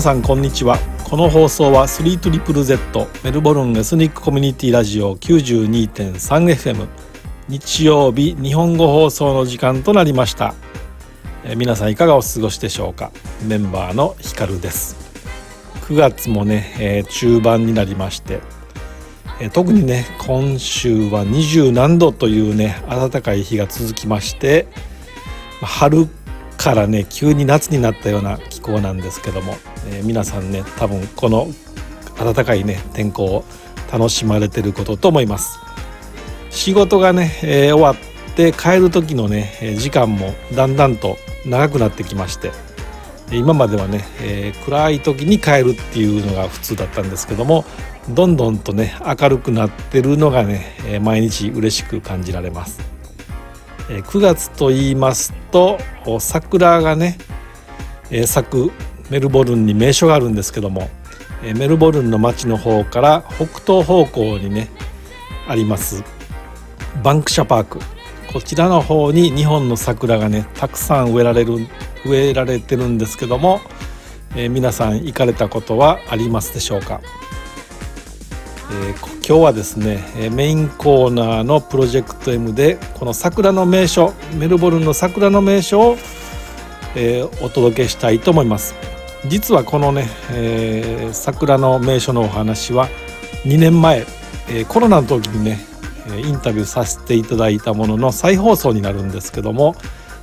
皆さんこんにちは。この放送は 3ZZZ メルボルンエスニックコミュニティラジオ 92.3FM 日曜日日本語放送の時間となりました。え皆さんいかがお過ごしでしょうか？メンバーのひかるです。9月もね、えー、中盤になりましてえ特にね今週は二十何度というね暖かい日が続きまして春からね急に夏になったような気候なんですけども、えー、皆さんね多分この暖かいね天候を楽しまれてることと思います。仕事がね、えー、終わって帰る時のね時間もだんだんと長くなってきまして今まではね、えー、暗い時に帰るっていうのが普通だったんですけどもどんどんとね明るくなってるのがね、え、毎日嬉しく感じられます、え、9月と言いますと桜がね、え、咲くメルボルンに名所があるんですけども、え、メルボルンの町の方から北東方向にねありますバンクシャパーク。こちらの方に2本の桜がねたくさん植えられる植えられてるんですけども、えー、皆さん行かれたことはありますでしょうか？えー、今日はですねメインコーナーのプロジェクト M でこの桜の名所メルボルンの桜の名所を、えー、お届けしたいと思います。実はこのね、えー、桜の名所のお話は2年前、えコロナの時にねインタビューさせていただいたものの再放送になるんですけども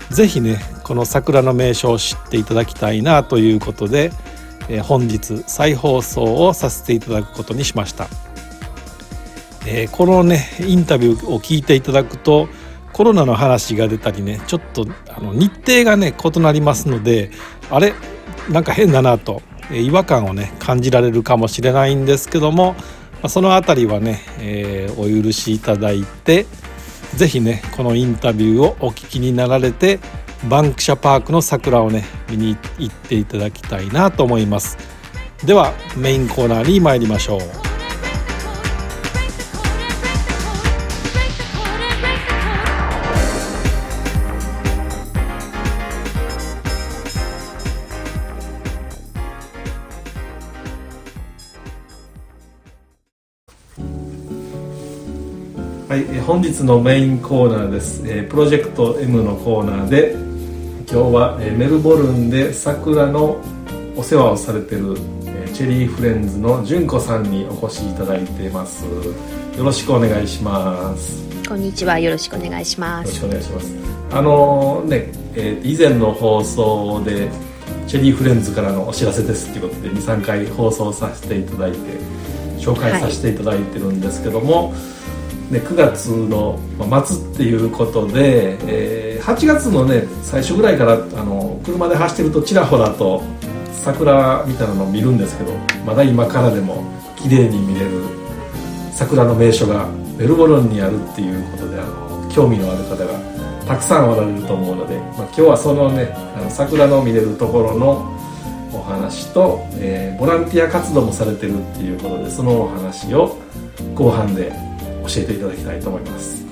是非ねこの桜の名所を知っていただきたいなということで本日再放送をさせていただくことにしました。え、このねインタビューを聞いていただくとコロナの話が出たりねちょっとあの日程がね異なりますのであれ？なんか変だなと、違和感をね感じられるかもしれないんですけども、その辺りはね、えー、お許しいただいて是非ねこのインタビューをお聞きになられてバンクシャパークの桜をね見に行っていただきたいなと思います。ではメインコーナーに参りましょう。本日のメインコーナーです、えー、プロジェクト M のコーナーで今日は、えー、メルボルンで桜のお世話をされてる、えー、チェリーフレンズの純子さんにお越しいただいてます。よろしくお願いします。こんにちは。よろしくお願いします。よろしくお願いします。あのー、ね、えー、以前の放送でチェリーフレンズからのお知らせですっていうことで23回放送させていただいて紹介させていただいてるんですけども、はいね、9月の末っていうことで、えー、8月のね最初ぐらいからあの車で走ってるとちらほらと桜みたいなのを見るんですけどまだ今からでも綺麗に見れる桜の名所がメルボルンにあるっていうことであの興味のある方がたくさんおられると思うので、まあ、今日はそのねあの桜の見れるところのお話と、えー、ボランティア活動もされてるっていうことでそのお話を後半で教えていただきたいと思います。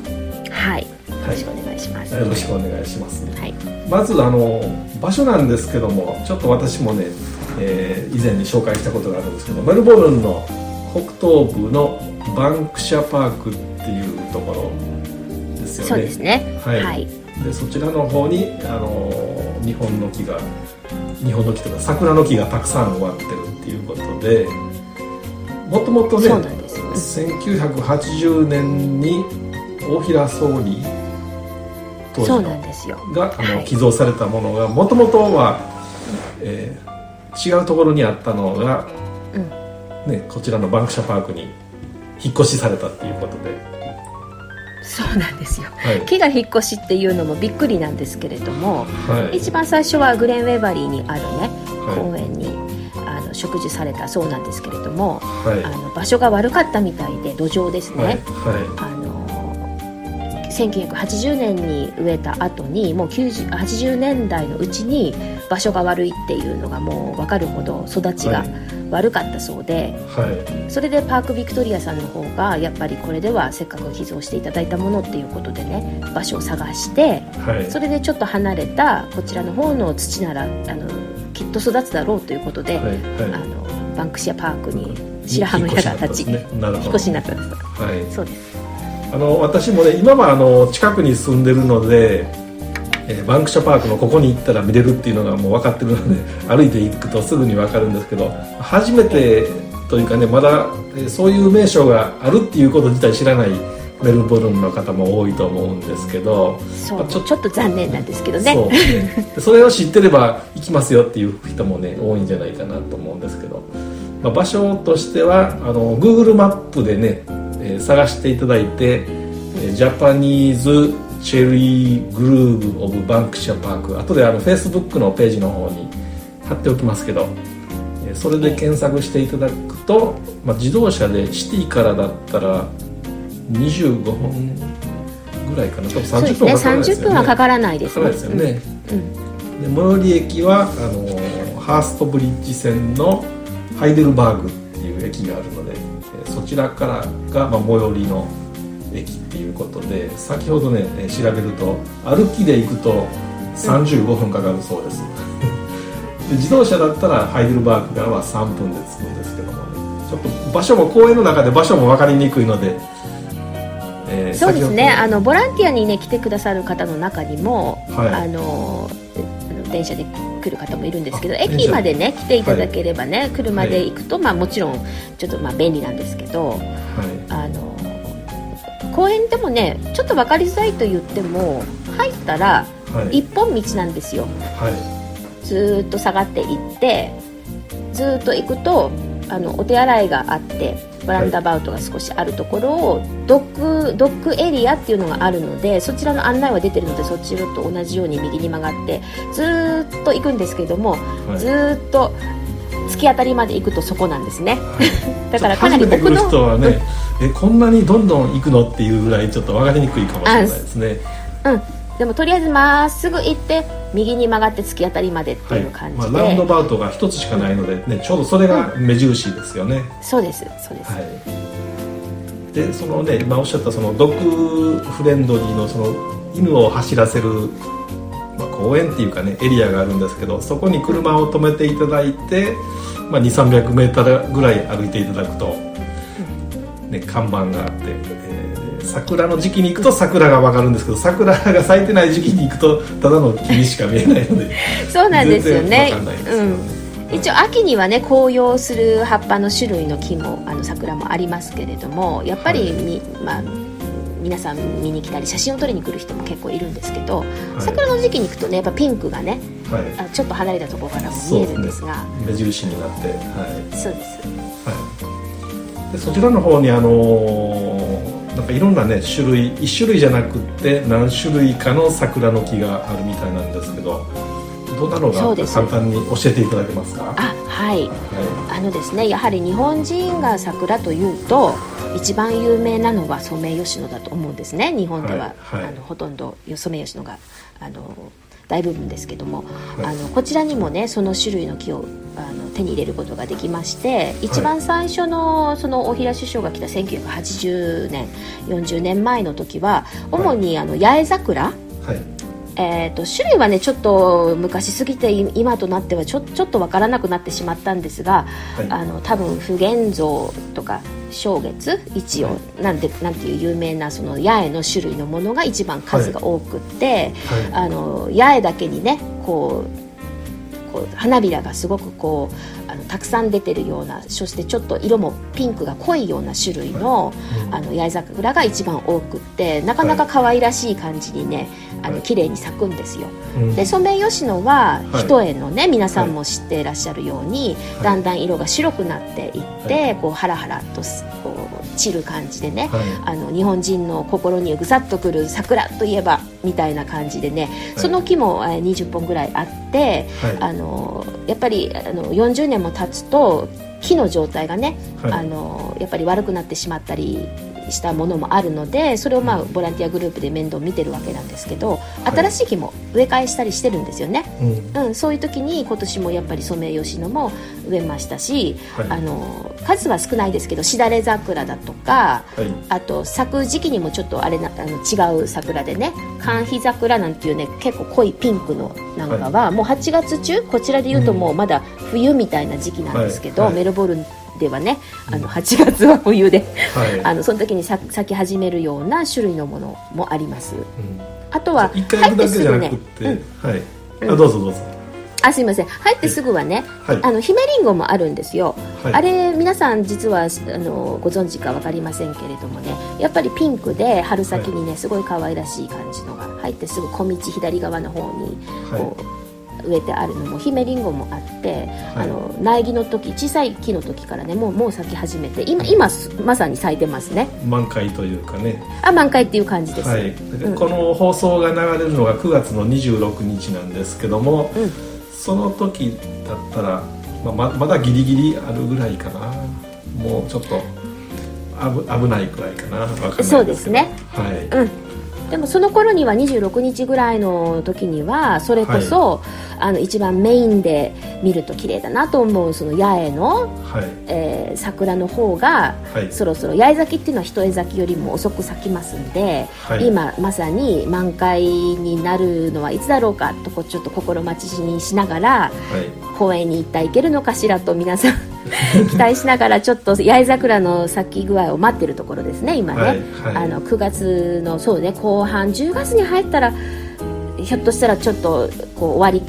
はい。よろしくお願いします、よろしくお願いします、はい、まずあの場所なんですけどもちょっと私もね、えー、以前に紹介したことがあるんですけどメルボルンの北東部のバンクシャパークっていうところですよね。そうですね。はい、はい、でそちらの方にあの日本の木が日本の木とか桜の木がたくさん植わってるっていうことでもともとね1980年に大平総理当時のがあの寄贈されたものがもともとは、えー、違うところにあったのが、うん、ね、こちらのバンクシャパークに引っ越しされたっていうことで。そうなんですよ、はい、木が引っ越しっていうのもびっくりなんですけれども、はい、一番最初はグレンウェバリーにあるね公園に植樹されたそうなんですけれども、はい、あの場所が悪かったみたいで土壌ですね、はい、あの1980年に植えた後にもう80年代のうちに場所が悪いっていうのがもう分かるほど育ちが悪かったそうで、はい、それでパークビクトリアさんの方がやっぱりこれではせっかく寄贈していただいたものっていうことでね場所を探して、はい、それでちょっと離れたこちらの方の土ならあのきっと育つだろうということで、はいはい、あのバンクシアパークに白羽の矢が立ち引っ越しになったんです、はい、そうです。あの私もね今はあの近くに住んでるので、えー、バンクシャパークのここに行ったら見れるっていうのがもう分かってるので歩いていくとすぐに分かるんですけど初めてというかねまだそういう名称があるっていうこと自体知らないメルボルンの方も多いと思うんですけどそう、ちょちょっと残念なんですけどね。そうね。それを知ってれば行きますよっていう人もね多いんじゃないかなと思うんですけど、まあ、場所としてはあの Google マップでねえー、探していただいて、えジャパニーズチェリーグルーブ・オブ・バンクシャ・パーク後であの Facebook のページの方に貼っておきますけど、えそれで検索していただくと、まあ、自動車でシティからだったら25分ぐらいかな。多分30分はかからないですよね、ね、30分はかからないです。ねですよね、うん、で最寄り駅はあのハーストブリッジ線のハイデルバーグっていう駅があるのでそちらからが、まあ、最寄りの駅っていうことで先ほどね調べると歩きで行くと35分かかるそうです、で自動車だったらハイデルバーグからは3分で着くんですけどもね。ちょっと場所も公園の中で場所も分かりにくいので、えー、そうですね。あのボランティアにね来てくださる方の中にも、はい、あの電車で来る方もいるんですけど駅までね来ていただければね、はい、車で行くと、まあ、もちろんちょっとまあ便利なんですけど、はい、あの公園でもねちょっと分かりづらいと言っても入ったら一本道なんですよ、はい、ずっと下がっていってずっと行くとあのお手洗いがあってバランダバウトが少しあるところをドッグドッグエリアっていうのがあるのでそちらの案内は出てるのでそちらと同じように右に曲がってずっと行くんですけれども、はい、ずっと突き当たりまで行くとそこなんですね、はい、だからかなり奥の人はね、えこんなにどんどん行くのっていうぐらいちょっと分かりにくいかもしれないですね。うんでもとりあえずまっすぐ行って右に曲がって突き当たりまでっていう感じで、はい。まあ、ラウンドバウトが一つしかないので、ね、ちょうどそれが目印ですよね、うん、そうですそうです、はい、でそのね今おっしゃったそのドッグフレンドリーのその犬を走らせる、まあ、公園っていうかねエリアがあるんですけどそこに車を止めていただいて、まあ、2 3 0 0ーぐらい歩いていただくと、ね、看板があって、えー桜の時期に行くと桜が分かるんですけど桜が咲いてない時期に行くとただの霧しか見えないので そうなんですよね、うん、一応秋にはね紅葉する葉っぱの種類の木もあの桜もありますけれどもやっぱりに、はい、まあ皆さん見に来たり写真を撮りに来る人も結構いるんですけど、はい、桜の時期に行くとねやっぱピンクがね、はい、あちょっと離れたところからも見えるんですが、ね、目印になって、はい、そうです、はい、でそちらの方にあのーなんかいろんなね種類1種類じゃなくって何種類かの桜の木があるみたいなんですけどどんなのが簡単に教えていただけますか？あはい、はい、あのですねやはり日本人が桜というと一番有名なのはソメイヨシノだと思うんですね。日本では、はいはい、あのほとんどソメイヨシノがあの大部分ですけども、はい、あのこちらにもねその種類の木をあの手に入れることができまして一番最初のその大平首相が来た1980年40年前の時は主にあの八重桜、はいえーと、種類はねちょっと昔すぎて今となってはちょちょっと分からなくなってしまったんですが、はい、あの多分普賢像とか正月一応、はい、なんてなんていう有名なその八重の種類のものが一番数が多くって、はい、あの八重だけにねこうこう花びらがすごくこうあのたくさん出てるようなそしてちょっと色もピンクが濃いような種類の,、あの八重桜が一番多くってなかなか可愛らしい感じにねあの綺麗に咲くんですよ。でソメイヨシノは一重のね皆さんも知っていらっしゃるように、だんだん色が白くなっていって、こうハラハラとこう散る感じでね、あの日本人の心にぐさっとくる桜といえばみたいな感じでね、その木も20本ぐらいあって、あのやっぱりあの40年も経つと木の状態がね、あのやっぱり悪くなってしまったりしたものもあるのでそれをまあボランティアグループで面倒見てるわけなんですけど新しい木も植え替えしたりしてるんですよね、うん、うん、そういう時に今年もやっぱりソメイヨシノも植えましたし、はい、あの数は少ないですけどしだれ桜だとか、はい、あと咲く時期にもちょっとあれなあの違う桜でね寒肥桜なんていうね結構濃いピンクのなんかは、はい、もう8月中こちらでいうともうまだ冬みたいな時期なんですけど、メルボルンではねあの8月は冬で、はい、あのその時に咲き始めるような種類のものもあります、うん、あとは入ってすぐね、うん、はい、あどうぞどうぞ。あすみません。入ってすぐはね、はい、あの姫りんごもあるんですよ、はい、あれ皆さん実はあのご存知か分かりませんけれどもねやっぱりピンクで春先にねすごい可愛らしい感じのが入ってすぐ小道左側の方にこう、植えてあるのも姫りんごもあって、はい、あの苗木の時小さい木の時からねもうもう咲き始めて今今まさに咲いてますね。満開というかね。あ満開っていう感じです、はい。うん、この放送が流れるのが9月の26日なんですけども、うん、その時だったら、まあ、ままだギリギリあるぐらいかな。もうちょっと危危ないくらいかな。そうですね。はい、うんでもその頃には26日ぐらいの時にはそれこそ、はい、あの一番メインで見ると綺麗だなと思うその八重の、はい、えー、桜の方が、はい、そろそろ八重咲きっていうのは一重咲きよりも遅く咲きますんで、今まさに満開になるのはいつだろうかとこちょっと心待ちにしながら、公園に行ったらいけるのかしらと皆さん 期待しながらちょっと八重桜の咲き具合を待ってるところですね今ね、はいはい、あの9月のそうね後半10月に入ったらひょっとしたらちょっとこう終わり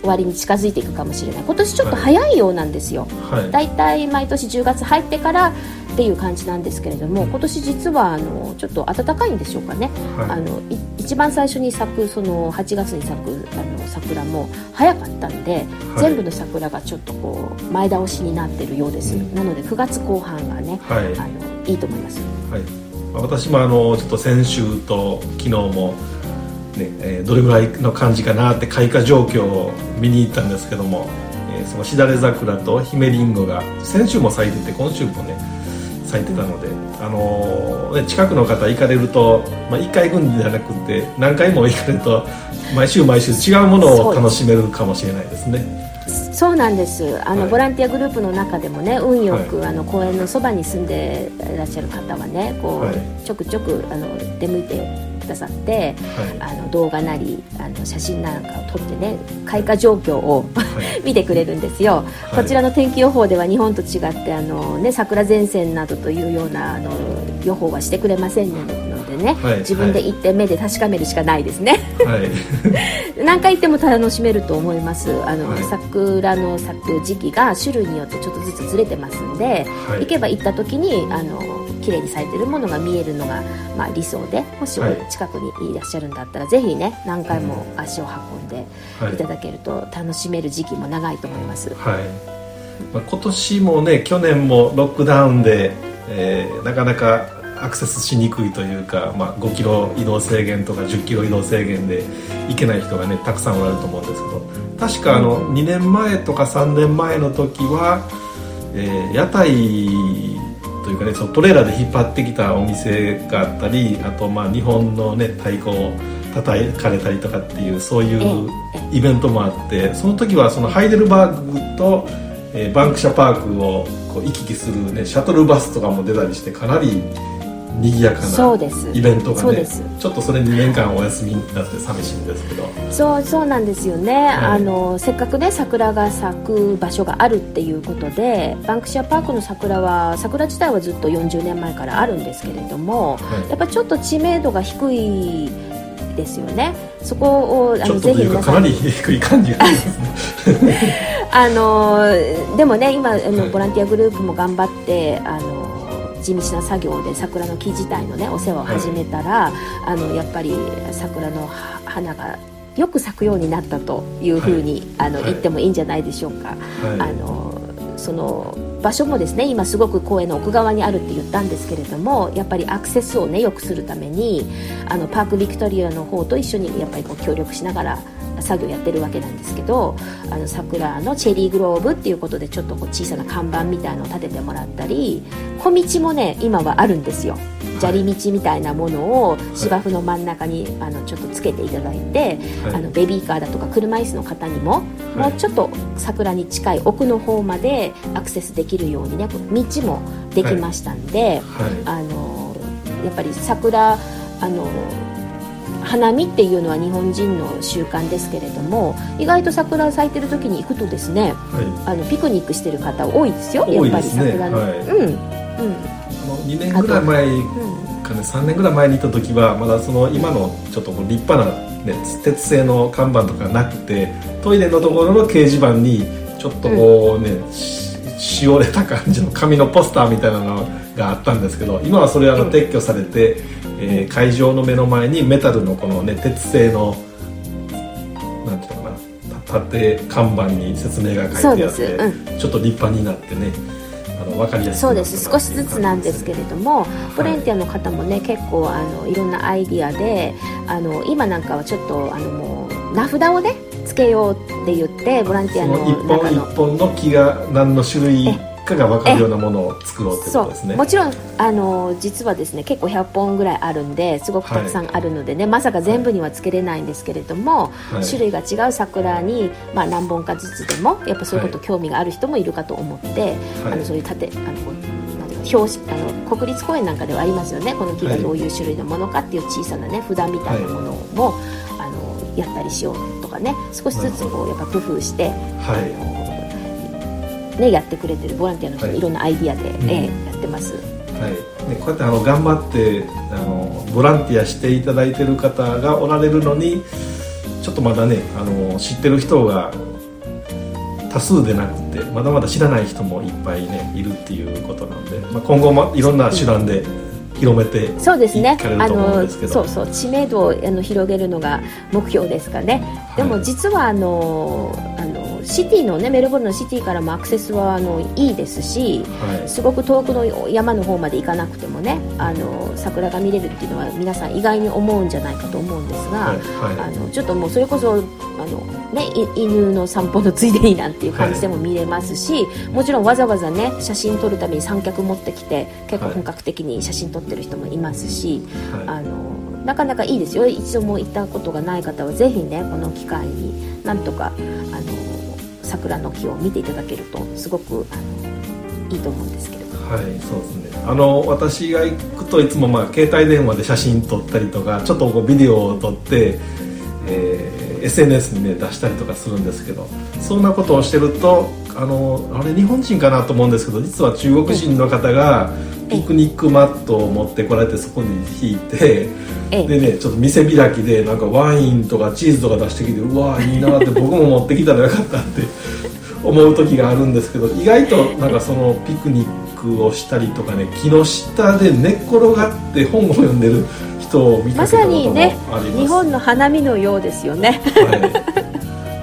終わりに近づいていくかもしれない。今年ちょっと早いようなんですよ、はい、だいたい毎年10月入ってからっていう感じなんですけれども今年実はあのちょっと暖かいんでしょうかね、はい、あの一番最初に咲くその8月に咲くあの桜も早かったんで、はい、全部の桜がちょっとこう前倒しになってるようです、うん、なので9月後半がね、はい、あのいいと思います、はい、私もあのちょっと先週と昨日もねえー、どれぐらいの感じかなって開花状況を見に行ったんですけども、えー、そのしだれ桜と姫りんごが先週も咲いてて今週もね咲いてたので、あのー、近くの方行かれると、まあ、1回分じゃなくて何回も行かれると毎週毎週違うものを楽しめるかもしれないですね。そうなんです。あの、はい、ボランティアグループの中でもね運よく、はい、あの公園のそばに住んでいらっしゃる方はねこう、はい、ちょくちょくあの出向いてださって、はい、あの動画なりあの写真なんかを撮ってね開花状況を 見てくれるんですよ、こちらの天気予報では日本と違ってあの、ね、桜前線などというようなあの予報はしてくれませんのでね、はい、自分で行って目で確かめるしかないですね、はい、何回行っても楽しめると思います。あの、はい、桜の咲く時期が種類によってちょっとずつずれてますんで、行けば行った時にあの綺麗に咲いてるものが見えるのが、まあ、理想でもし近くにいらっしゃるんだったら、はい、ぜひね何回も足を運んでい。ただけると楽しめる時期も長いと思います、はい。まあ、今年もね去年もロックダウンで、えー、なかなかアクセスしにくいというか、まあ、5キロ移動制限とか10キロ移動制限で行けない人がねたくさんおられると思うんですけど確かあの2年前とか3年前の時は、えー、屋台というかねそのトレーラーで引っ張ってきたお店があったりあとまあ日本のね太鼓を叩かれたりとかっていうそういうイベントもあってその時はそのハイデルバーグと、えー、バンクシャパークをこう行き来する、ね、シャトルバスとかも出たりしてかなり賑やかなイベントがねちょっとそれ2年間お休みになって寂しいんですけど。そうそうなんですよね、はい、あのせっかくね桜が咲く場所があるっていうことでバンクシアパークの桜は桜自体はずっと40年前からあるんですけれども、はい、やっぱちょっと知名度が低いですよね。そこをあのぜひ皆さん。かなり低い感じがありますね。あのでもね今あのボランティアグループも頑張ってあの地道な作業で桜の木自体のねお世話を始めたら、はい、あのやっぱり桜の花がよく咲くようになったというふうに、はい、あの、言ってもいいんじゃないでしょうか。あのその場所もですね今すごく公園の奥側にあるって言ったんですけれどもやっぱりアクセスをね良くするためにあのパークビクトリアの方と一緒にやっぱりこう協力しながら作業やってるわけなんですけどあの桜のチェリーグローブっていうことでちょっとこう小さな看板みたいのを立ててもらったり小道もね今はあるんですよ。砂利道みたいなものを芝生の真ん中にあのちょっとつけていただいて、はい、あのベビーカーだとか車椅子の方にも、もうちょっと桜に近い奥の方までアクセスできるようにね道もできましたんで、あのやっぱり桜あの花見っていうのは日本人の習慣ですけれども意外と桜咲いてる時に行くとですね、はい、あのピクニックしてる方多いですよやっぱり桜の、はい、うん。うん。あの2年ぐらい前かね、3年ぐらい前に行った時はまだその今のちょっと立派な、ね、鉄製の看板とかなくてトイレのところの掲示板にちょっとこうね、うん、しおれた感じの紙のポスターみたいなのがあったんですけど今はそれあの撤去されて、えー、会場の目の前にメタルのこのね鉄製のなんていうのかな縦看板に説明が書いてあって、うん、ちょっと立派になってねあの分かりやすいそうです。少しずつなんですけれども、ボランティアの方もね結構あのいろんなアイディアであの今なんかはちょっとあのもう名札をねつけようって言ってボランティアの一本一本の木が何の種類かが分かるようなものを作ろうってことですね。もちろんあの実はですね結構100本ぐらいあるんですごくたくさんあるのでね、はい、まさか全部にはつけれないんですけれども、はい、種類が違う桜に、まあ、何本かずつでもやっぱそういうこと興味がある人もいるかと思って、はい、あのそういう縦あの表紙あの国立公園なんかではありますよねこの木がどういう種類のものかっていう小さなね札みたいなものも、あのやったりしようとかね少しずつこうやっぱ工夫して、はいね、やってくれてるボランティアの人、はい、いろんなアイディアで、ね、うん、やってます。はい。ね、こうやってあの頑張ってあのボランティアしていただいてる方がおられるのにちょっとまだねあの知ってる人が多数でなくてまだまだ知らない人もいっぱいねいるっていうことなんで、まあ、今後もいろんな手段で広めてそうですね。あのそうそう知名度をあの広げるのが目標ですかね、はい、でも実はあのあのシティのねメルボルンのシティからもアクセスはあのいいですし、はい、すごく遠くの山の方まで行かなくてもねあの桜が見れるっていうのは皆さん意外に思うんじゃないかと思うんですが、はいはい、あのちょっともうそれこそあの、ね、犬の散歩のついでになんていう感じでも見れますし、もちろんわざわざね写真撮るために三脚持ってきて結構本格的に写真撮ってる人もいますし、あのなかなかいいですよ。一度も行ったことがない方はぜひねこの機会になんとかあの桜の木を見ていただけるとすごくあのいいと思うんですけれど。はいそうですね。あの私が行くといつもまあ携帯電話で写真撮ったりとかちょっとこうビデオを撮って、えー、SNS にね出したりとかするんですけどそんなことをしてるとあのあれ日本人かなと思うんですけど実は中国人の方がピクニックマットを持ってこられてそこに引いてでねちょっと店開きでなんかワインとかチーズとか出してきてうわいいなって僕も持ってきたらよかったって 思う時があるんですけど意外となんかそのピクニックをしたりとかね木の下で寝っ転がって本を読んでる人を見たこともあります。まさにね日本の花見のようですよね、はい。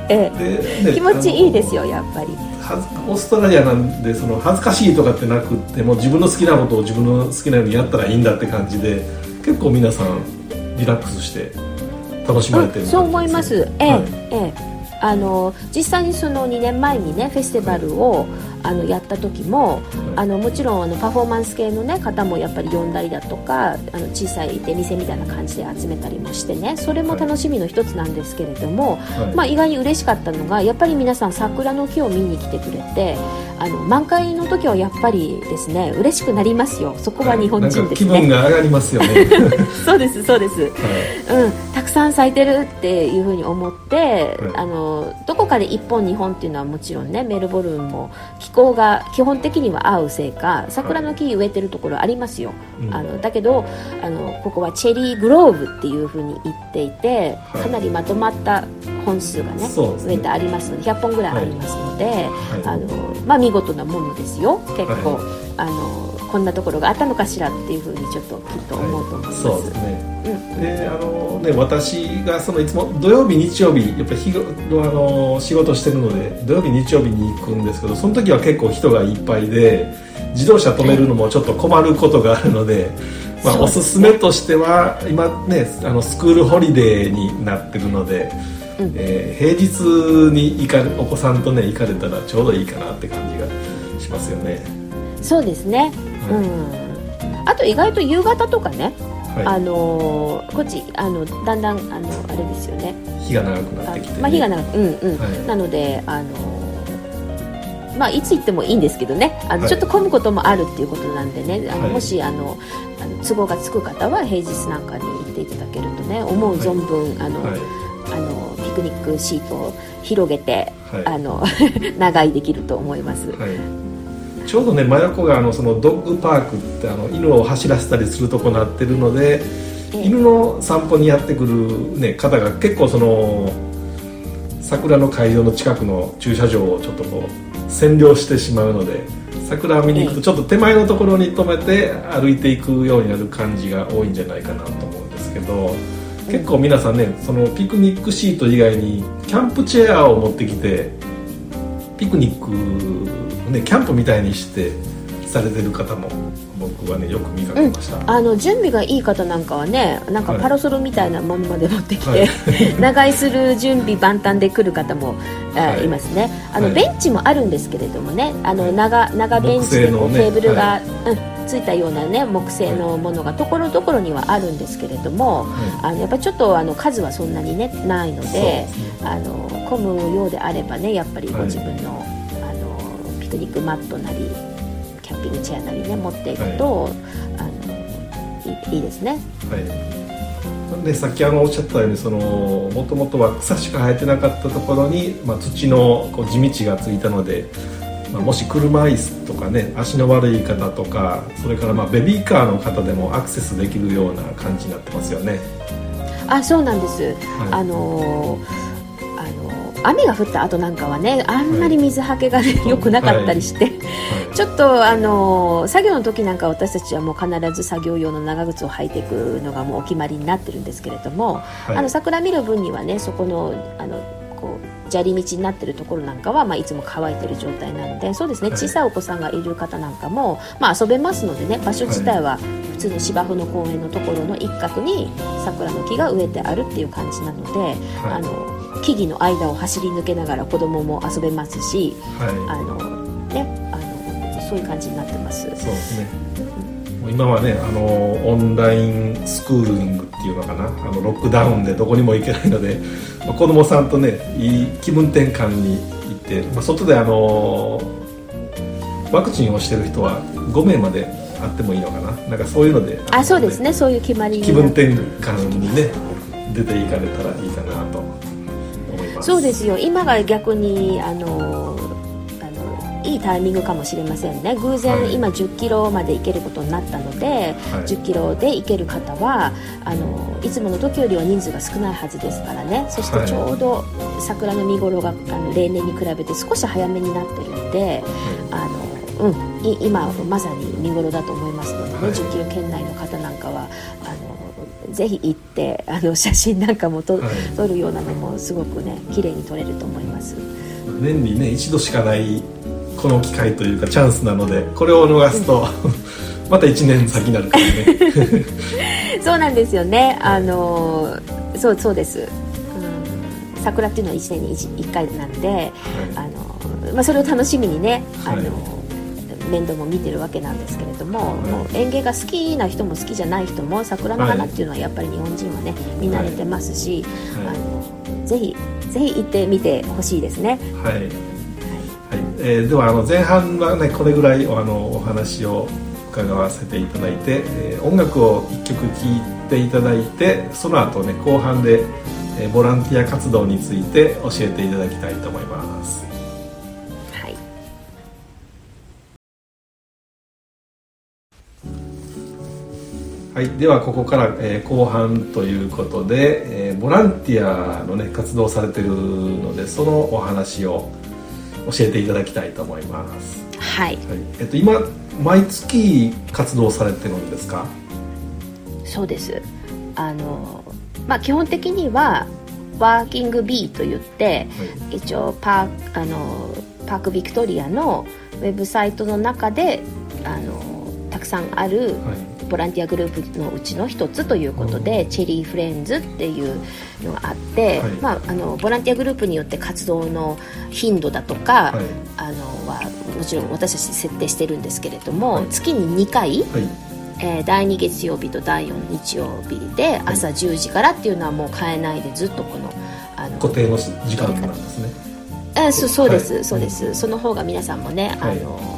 ええ、気持ちいいですよやっぱりオーストラリアなんでその恥ずかしいとかってなくっても自分の好きなことを自分の好きなようにやったらいいんだって感じで結構皆さんリラックスして楽しまれてるそう思います。ええ、はい、ええ。あの実際にその2年前にねフェスティバルをあのやった時もあのもちろんあのパフォーマンス系の、ね、方もやっぱり呼んだりだとかあの小さい出店みたいな感じで集めたりもしてねそれも楽しみの一つなんですけれども、はい、まあ、意外に嬉しかったのがやっぱり皆さん桜の木を見に来てくれてあの満開の時はやっぱりですね嬉しくなりますよ。そこは日本人ですね、気分が上がりますよね。そうですそうです、はい、うん。たくさん咲いてるっていうふうに思って、はい、あのどこかで1本2本っていうのはもちろんねメルボルンも気候が基本的には合うせいか桜の木植えてるところありますよ、はい、あのだけどあのここはチェリーグローブっていうふうに言っていてかなりまとまった本数がね、ね、植えてありますので100本ぐらいありますので、あのまあ見事なものですよ。結構、はい、あのこんなところがあったのかしらっていうふうにちょっときっと思うと思います。はい、そうですね、うん、であのね私がそのいつも土曜日日曜日やっぱり日あの仕事してるので土曜日日曜日に行くんですけどその時は結構人がいっぱいで自動車止めるのもちょっと困ることがあるので。まあ、おすすめとしては今ねあのスクールホリデーになってるのでうん、えー、平日に行かお子さんとね行かれたらちょうどいいかなって感じがしますよね。そうですね、はい、うん。あと意外と夕方とかね、はい、あのー、こっちあのだんだんあのあれですよね。日が長くなってきて、ね、まあ、日が長くうんうん、はい、なのであのまあ、いつ行ってもいいんですけどね。あの、はい、ちょっと混むこともあるっていうことなんでね。あの、はい、もしあのあの都合がつく方は平日なんかに行っていただけるとね思う存分、あの、あのピクニックシートを広げて、あの 長居できると思います。ちょうどね真横があのそのドッグパークってあの犬を走らせたりするとこなってるので、犬の散歩にやってくる、ね、方が結構その桜の会場の近くの駐車場をちょっとこう占領してしまうので桜見に行くとちょっと手前のところに止めて歩いていくようになる感じが多いんじゃないかなと思うんですけど結構皆さんねそのピクニックシート以外にキャンプチェアを持ってきてピクニックねキャンプみたいにしてされてる方も僕はねよく見かけました、うん、あの準備がいい方なんかはねなんかパラソルみたいなまんまで持ってきて、はい、長居する準備万端で来る方も、はい、いますね。あの、はい、ベンチもあるんですけれどもねあの長長ベンチでこう、ね、テーブルが、うんついたようなね木製のものがところどころにはあるんですけれども、あのやっぱりちょっとあの数はそんなにねないので、ね、あの混むようであればねやっぱりご自分の,、あのピクニックマットなりキャンピングチェアなりね持っていくと、はい、あのいいいですね。はい。でさっきあのおっしゃったようにそのもともとは草しか生えてなかったところに、まあ、土のこう地道がついたので、まあ、もし車椅子とかね足の悪い方とかそれからまあベビーカーの方でもアクセスできるような感じになってますよね。あそうなんです、はい、あのー雨が降った後なんかはねあんまり水はけが、ね、良くなかったりして、はい。はい、ちょっとあの作業の時なんか私たちはもう必ず作業用の長靴を履いていくのがもうお決まりになってるんですけれども、はい、あの桜見る分にはねそこのあのこう砂利道になってるところなんかは、まあ、いつも乾いてる状態なのでそうですね小さいお子さんがいる方なんかも、まあ、遊べますのでね場所自体は普通の芝生の公園のところの一角に桜の木が植えてあるっていう感じなので、あの木々の間を走り抜けながら子供も遊べますし、はい、あのねあのそういう感じになってます。そうですね。今はねあのオンラインスクールングっていうのかな。あのロックダウンでどこにも行けないので、まあ、子供さんとねいい気分転換に行って、まあ、外であのワクチンをしてる人は5名まであってもいいのかな。なんかそういうのであそうですね。そういう決まり気分転換にね出ていかれたらいいかなとそうですよ。今が逆にあのいいタイミングかもしれませんね。偶然、はい、今1 0キロまで行けることになったので、はい、1 0キロで行ける方はあのいつもの時よりは人数が少ないはずですからね。そしてちょうど桜の見頃があの例年に比べて少し早めになってるので、あのうん、今まさに見頃だと思いますのでね、はい、1 0キロ圏内の方なんかはあのぜひ行ってあの写真なんかもと、はい、撮るようなのもすごくね綺麗に撮れると思います。年にね一度しかないこの機会というかチャンスなのでこれを逃すと、うん、また1年先になるからね。そうなんですよね。あのそうそうです、うん、桜っていうのは1年に 1, 1回なんで、はい、あのまあ、それを楽しみにねあの、はい。面倒も見てるわけなんですけれども,、もう園芸が好きな人も好きじゃない人も桜の花っていうのはやっぱり日本人はね見慣れてますし、あのぜひぜひ行ってみてほしいですね。はい、はいえー、ではあの前半はねこれぐらいあのお話を伺わせていただいて、えー、音楽を1曲聴いていただいてその後ね後半で、えー、ボランティア活動について教えていただきたいと思います。はい、ではここから、えー、後半ということで、えー、ボランティアの、ね、活動されてるのでそのお話を教えていただきたいと思います。はい、はい、えっと、今毎月活動されてるんですか？そうです。あの、まあ、基本的にはワーキング B と言って、はい、一応パーあのパークビクトリアのウェブサイトの中であのたくさんある、はいボランティアグループのうちの一つということで、チェリーフレンズっていうのがあって、はい、まあ、あのボランティアグループによって活動の頻度だとか、はい、あのはもちろん私たち設定してるんですけれども、月に2回、えー、第2月曜日と第4日曜日で朝10時からっていうのはもう変えないでずっとこのあの固定の時間なんですね。あそうそうです、はい、そうです、その方が皆さんもね、あの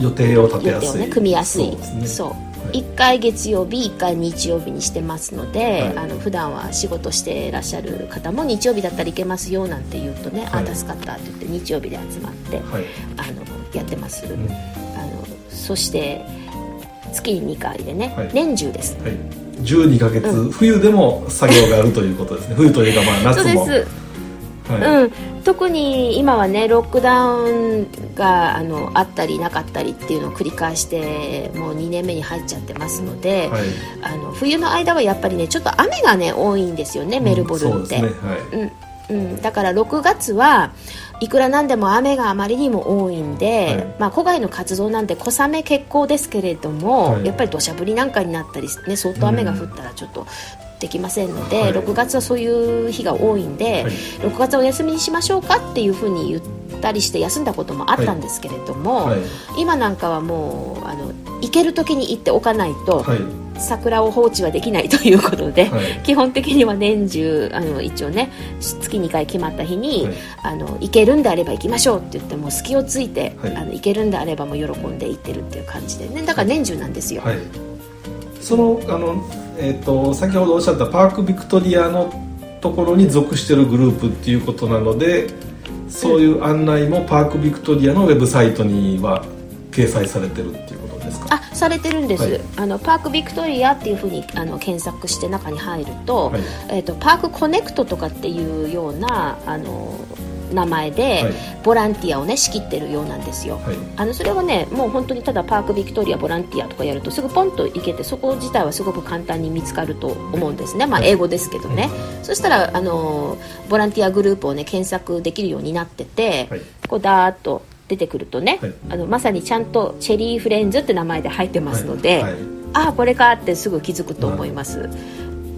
予定を立てやすい、ね、組みやすい。そう、ね、1回月曜日1回日曜日にしてますので、はい、あの普段は仕事してらっしゃる方も日曜日だったら行けますよなんて言うとね、はい、あ助かったって言って日曜日で集まって、はい、あのやってます、うん、あのそして月に2回でね、年中です、はい、12か月、うん、冬でも作業があるということですね。冬というかまあ夏も。そうです、はい、うん。特に今はねロックダウンがあのあったりなかったりっていうのを繰り返してもう2年目に入っちゃってますので、はい、あの冬の間はやっぱりねちょっと雨がね多いんですよねメルボルンって。うん、だから6月はいくらなんでも雨があまりにも多いんで、はい、まあ、古外の活動なんで小雨結構ですけれども、はい、やっぱり土砂降りなんかになったり、ね、相当雨が降ったらちょっとできませんので、はい、6月はそういう日が多いんで、はい、6月はお休みにしましょうかっていうふうに言ったりして休んだこともあったんですけれども、はい、今なんかはもうあの行ける時に行っておかないと、桜を放置はできないということで、基本的には年中あの一応ね月2回決まった日に、あの行けるんであれば行きましょうって言っても隙をついて、あの行けるんであればもう喜んで行ってるっていう感じでね。だから年中なんですよ。そのあのえーと、先ほどおっしゃったパークビクトリアのところに属してるグループっていうことなのでそういう案内もパークビクトリアのウェブサイトには掲載されてるっていうことですか？あされてるんです、はい、あのパークビクトリアっていうふうにあの検索して中に入るとはい、えーと、パークコネクトとかっていうようなあの名前でボランティアをね仕切ってるようなんですよ、はい、あのそれはねもう本当にただパークビクトリアボランティアとかやるとすぐポンと行けてそこ自体はすごく簡単に見つかると思うんですね、まあ、英語ですけどね、はい、そしたらあのボランティアグループをね検索できるようになってて、はい、こうダーッと出てくるとね、あのまさにちゃんとチェリーフレンズって名前で入ってますので、ああこれかってすぐ気づくと思います、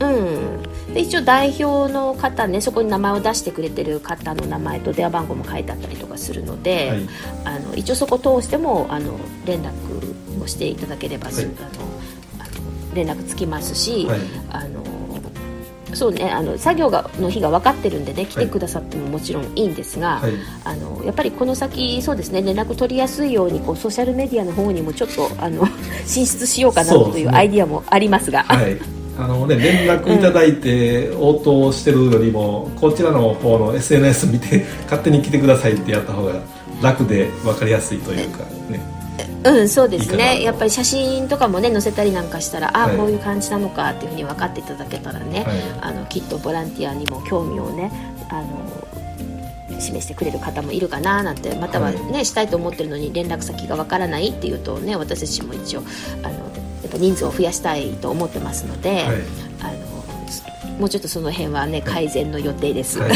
うんで一応代表の方ねそこに名前を出してくれてる方の名前と電話番号も書いてあったりとかするので、はい、あの一応そこ通してもあの連絡をしていただければ、はい、あのあの連絡つきますし、はい、あのそうねあの作業がの日が分かってるんでね来てくださってももちろんいいんですが、はい、あのやっぱりこの先そうですね連絡取りやすいようにこうソーシャルメディアの方にもちょっとあの 進出しようかなというアイディアもありますが。はいあのね、連絡いただいて応答してるよりも、こちらの方の SNS 見て勝手に来てくださいってやった方が楽で分かりやすいというかね。うんそうですね。やっぱり写真とかもね載せたりなんかしたらああ、はい、こういう感じなのかっていうふうに分かっていただけたらね、はい、あのきっとボランティアにも興味をねあの示してくれる方もいるかななんてまたはね、はい、したいと思ってるのに連絡先がわからないっていうとね私たちも一応あのっぱ人数を増やしたいと思ってますので、はい、あのもうちょっとその辺はね改善の予定です。はい、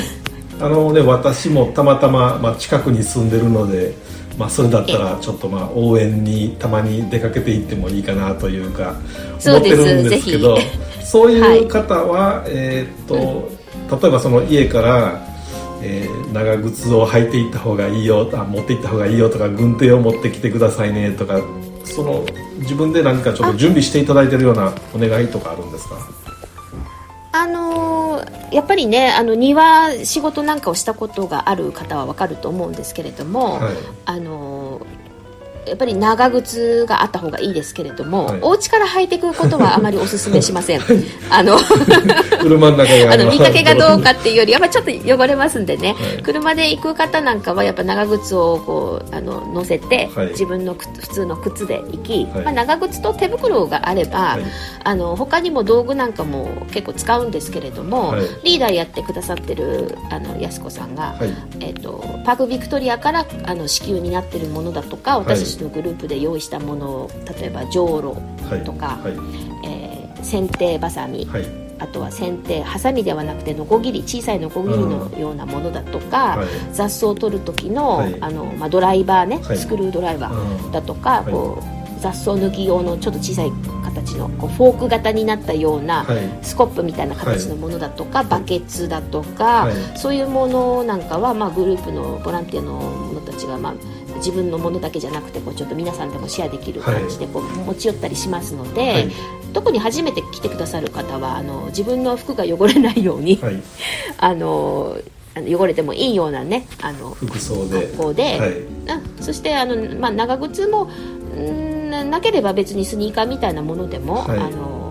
あのね私もたまたま、まあ、近くに住んでるので、まあ、それだったらちょっとまあ応援にたまに出かけていってもいいかなというか思ってるんですけどそういう方は、はい、えっと、例えばその家からえー、長靴を履いていった方がいいよあ持っていった方がいいよとか軍手を持ってきてくださいねとかその自分で何かちょっと準備していただいてるようなお願いとかあるんですか？あのー、やっぱりねあの庭仕事なんかをしたことがある方は分かると思うんですけれども、はい、あのーやっぱり長靴があった方がいいですけれども、はい、お家から履いていくことはあまりお勧めしません。あの 車の中あの見かけがどうかっていうよりやっぱちょっと汚れますんでね、はい、車で行く方なんかはやっぱ長靴をこうあの乗せて、はい、自分の普通の靴で行き、まあ、長靴と手袋があれば、あの他にも道具なんかも結構使うんですけれども、リーダーやってくださってるあの安子さんが、えーと、パークビクトリアからあの支給になってるものだとか私のグループで用意したものを例えばじょうろとか、はい。はい、えー、剪定ばさみ、はい、あとは剪定ハサミではなくてノコギリ小さいノコギリのようなものだとか、雑草を取る時の,、あのまあ、ドライバーね、スクルードライバーだとか、こう雑草抜き用のちょっと小さい形のこうフォーク型になったような、スコップみたいな形のものだとか、はい、バケツだとか、はい、そういうものなんかは、まあ、グループのボランティアの者たちが、まあ、自分のものだけじゃなくてこうちょっと皆さんでもシェアできる感じでこう持ち寄ったりしますので、特に初めて来てくださる方はあの自分の服が汚れないように、あの汚れてもいいようなねあの服装で。格好で、はい、そしてあの、まあ、長靴もなければ別にスニーカーみたいなものでも、はい、あの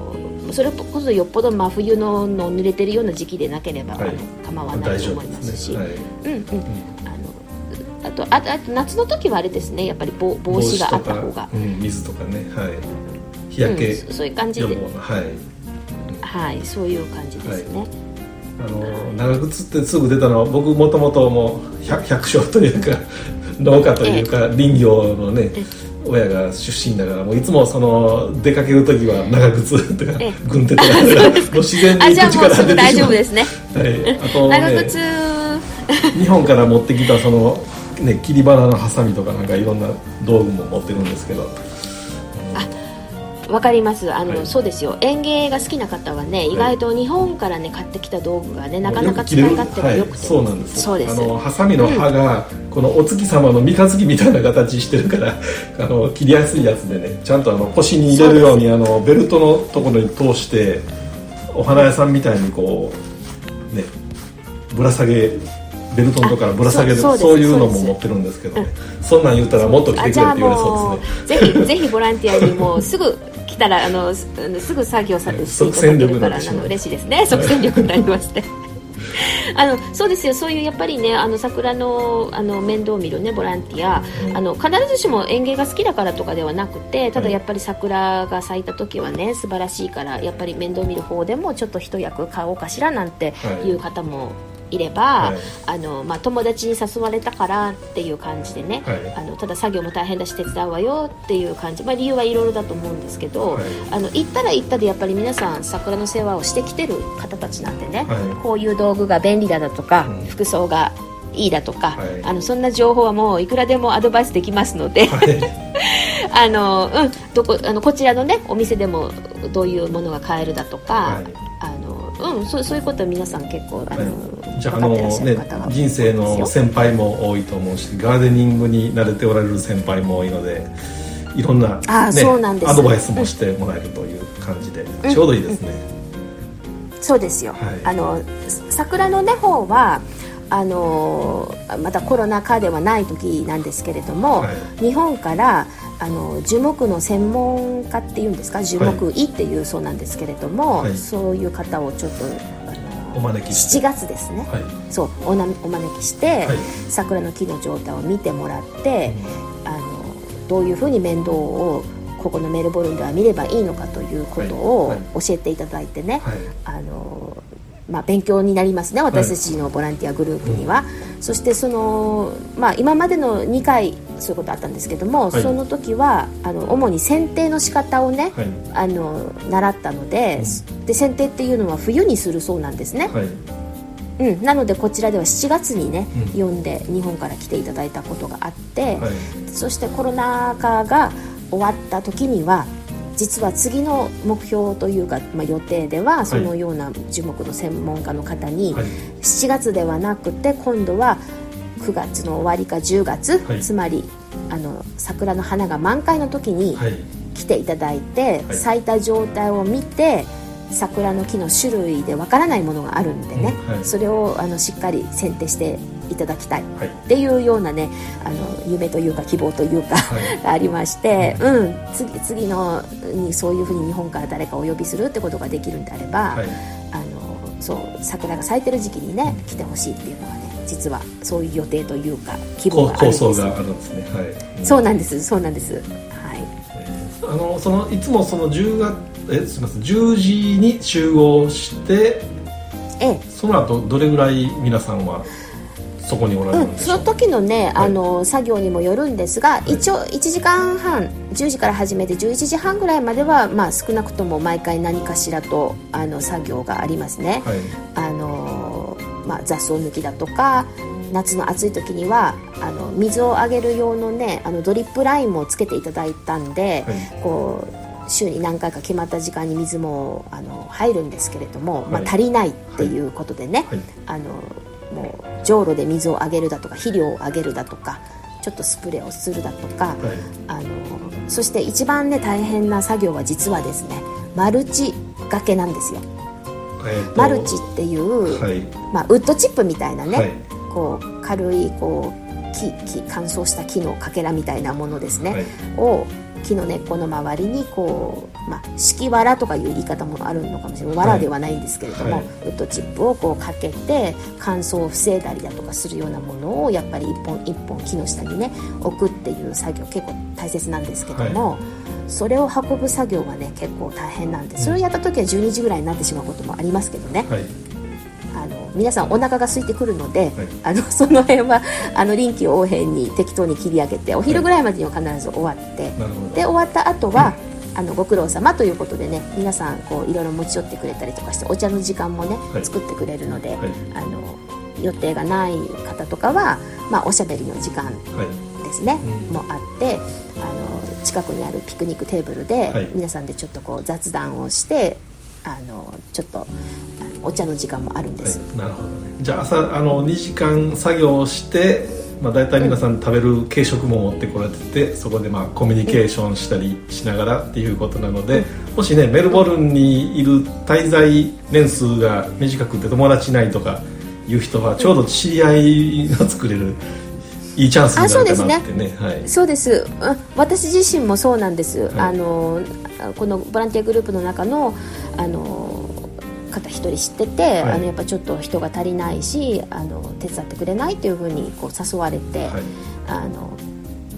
それこそよっぽど真冬のの濡れてるような時期でなければ、はい、あの構わないと思いますし、ねはい、うんうんあとああと夏の時はあれですね。やっぱり帽帽子があった方が、うん、水とかね。はい。日焼け、うん、そういう感じで。はい、はい、そういう感じですね、あの長靴ってすぐ出たのは僕もともともう百姓というか 農家というか、林業のね、親が出身だからもういつもその出かける時は長靴とか軍手とか 自然に口から出て大丈夫ですね、はい、あと、ね、長靴。日本から持ってきたその、ね、切り花のハサミとかなんかいろんな道具も持ってるんですけど。わかります。あの、はい、そうですよ。園芸が好きな方はね、はい、意外と日本からね買ってきた道具がねなかなか使い勝手が良くて、はい、そうなんですそうです。あのハサミの刃が、うん、このお月様の三日月みたいな形してるから あの切りやすいやつでねちゃんとあの腰に入れるようにあのベルトのところに通してお花屋さんみたいにこうねぶら下げベルトンとかぶら下げるそういうのも持ってるんですけど、ね、そんなん言うたらもっと来てくれって言われそうですね。ぜひぜひボランティアにもすぐ来たらあのすぐ作業されていただけるか嬉しいですね。即戦力になりまして。あのそうですよそういうやっぱりねあの桜のあの面倒を見るねボランティア、うん、あの必ずしも園芸が好きだからとかではなくてただやっぱり桜が咲いた時はね素晴らしいからやっぱり面倒見る方でもちょっと一役買おうかしらなんていう方もいれば、はい、あのまあ、友達に誘われたからっていう感じでね、はい、あのただ作業も大変だし手伝うわよっていう感じ、まあ、理由はいろいろだと思うんですけど、はい、あの行ったら行ったでやっぱり皆さん桜の世話をしてきてる方たちなんでね、こういう道具が便利だだとか、うん、服装がいいだとか、あのそんな情報はもういくらでもアドバイスできますので、あのうん、どこあのこちらのねお店でもどういうものが買えるだとか、うん、そうそういうことは皆さん結構あの、はい、じゃあのね人生の先輩も多いと思うしガーデニングに慣れておられる先輩も多いのでいろんな,、あそうなんです。アドバイスもしてもらえるという感じで、うん、ちょうどいいですね、うん、そうですよ、はい、あの桜のね方はあのまたコロナ禍ではない時なんですけれども、はい、日本からあの樹木の専門家っていうんですか？樹木医っていうそうなんですけれども、はい、そういう方をちょっとお招き7月ですね、はい、そうおなお招きして、はい、桜の木の状態を見てもらって、うん、あのどういうふうに面倒をここのメルボルンでは見ればいいのかということを教えていただいてね、あのまあ、勉強になりますね私たちのボランティアグループには、うん、そしてその、まあ、今までの2回そういうことあったんですけども、はい、その時はあの主に剪定の仕方をね、はい、あの習ったのでうん、で剪定っていうのは冬にするそうなんですね、はい、うん、なのでこちらでは7月にね、うん、呼んで日本から来ていただいたことがあって、そしてコロナ禍が終わった時には実は次の目標というか、まあ、予定ではそのような樹木の専門家の方に、はい、7月ではなくて今度は9月の終わりか10月、はい、つまりあの桜の花が満開の時に来ていただいて、はい、咲いた状態を見て桜の木の種類でわからないものがあるんでね、それをあのしっかり選定していただきたいっていうようなねあの夢というか希望というか、ありまして、うん、次次のにそういうふうに日本から誰かお呼びするってことができるんであれば、はい、あのそう桜が咲いてる時期にね来てほしいっていうのはね実はそういう予定というか希望があるんです。構想があるんですね、はい、そうなんです。そうなんです。はい。あのそのいつもその10月えすみません。10時に集合してええ。その後どれぐらい皆さんはそこにおられるんでう、うん、その時のね、あの作業にもよるんですが、はい、一応1時間半10時から始めて11時半ぐらいまでは、まあ、少なくとも毎回何かしらとあの作業がありますね、はい、あのまあ、雑草抜きだとか夏の暑い時にはあの水をあげる用のねあのドリップラインもつけていただいたんで、はい、こう週に何回か決まった時間に水もあの入るんですけれども、まあ、足りないっていうことでね、あのもうじょうろで水をあげるだとか肥料をあげるだとかちょっとスプレーをするだとか、あのそして一番ね大変な作業は実はですねマルチがけなんですよ。えー、マルチっていう、はい、まあ、ウッドチップみたいなね、はい、こう軽いこう木木乾燥した木のかけらみたいなものですね、はい、を木の根っこの周りにこう、まあ、敷きわらとかいう言い方もあるのかもしれない。わらではないんですけれども、はい、ウッドチップをこうかけて乾燥を防いだりだとかするようなものをやっぱり一本一本木の下にね置くっていう作業結構大切なんですけども。はい。それを運ぶ作業がね結構大変なんでそれをやった時は12時ぐらいになってしまうこともありますけどね、はい、あの皆さんお腹が空いてくるので、はい、あの その辺はあの臨機応変に適当に切り上げてお昼ぐらいまでには必ず終わって、はい、で終わった後は、うん、あのご苦労様ということでね皆さんこういろいろ持ち寄ってくれたりとかしてお茶の時間もね、作ってくれるので、あの予定がない方とかは、まあ、おしゃべりの時間ですね、うん、もあってあの近くにあるピクニックテーブルで、皆さんでちょっとこう雑談をしてあのちょっとお茶の時間もあるんです、はい、なるほどね。じゃあ朝あの2時間作業して、まあ、大体皆さん食べる軽食も持ってこられててそこでまあコミュニケーションしたりしながらっていうことなので、うん、もしねメルボルンにいる滞在年数が短くて友達いないとかいう人はちょうど知り合いが作れるいいチャンスになるかなってね、ね、はい、そうです。私自身もそうなんです、はい、あのこのボランティアグループの中のあの方一人知ってて、はい、あのやっぱちょっと人が足りないしあの手伝ってくれないっていうふうにこう誘われて、はい、あの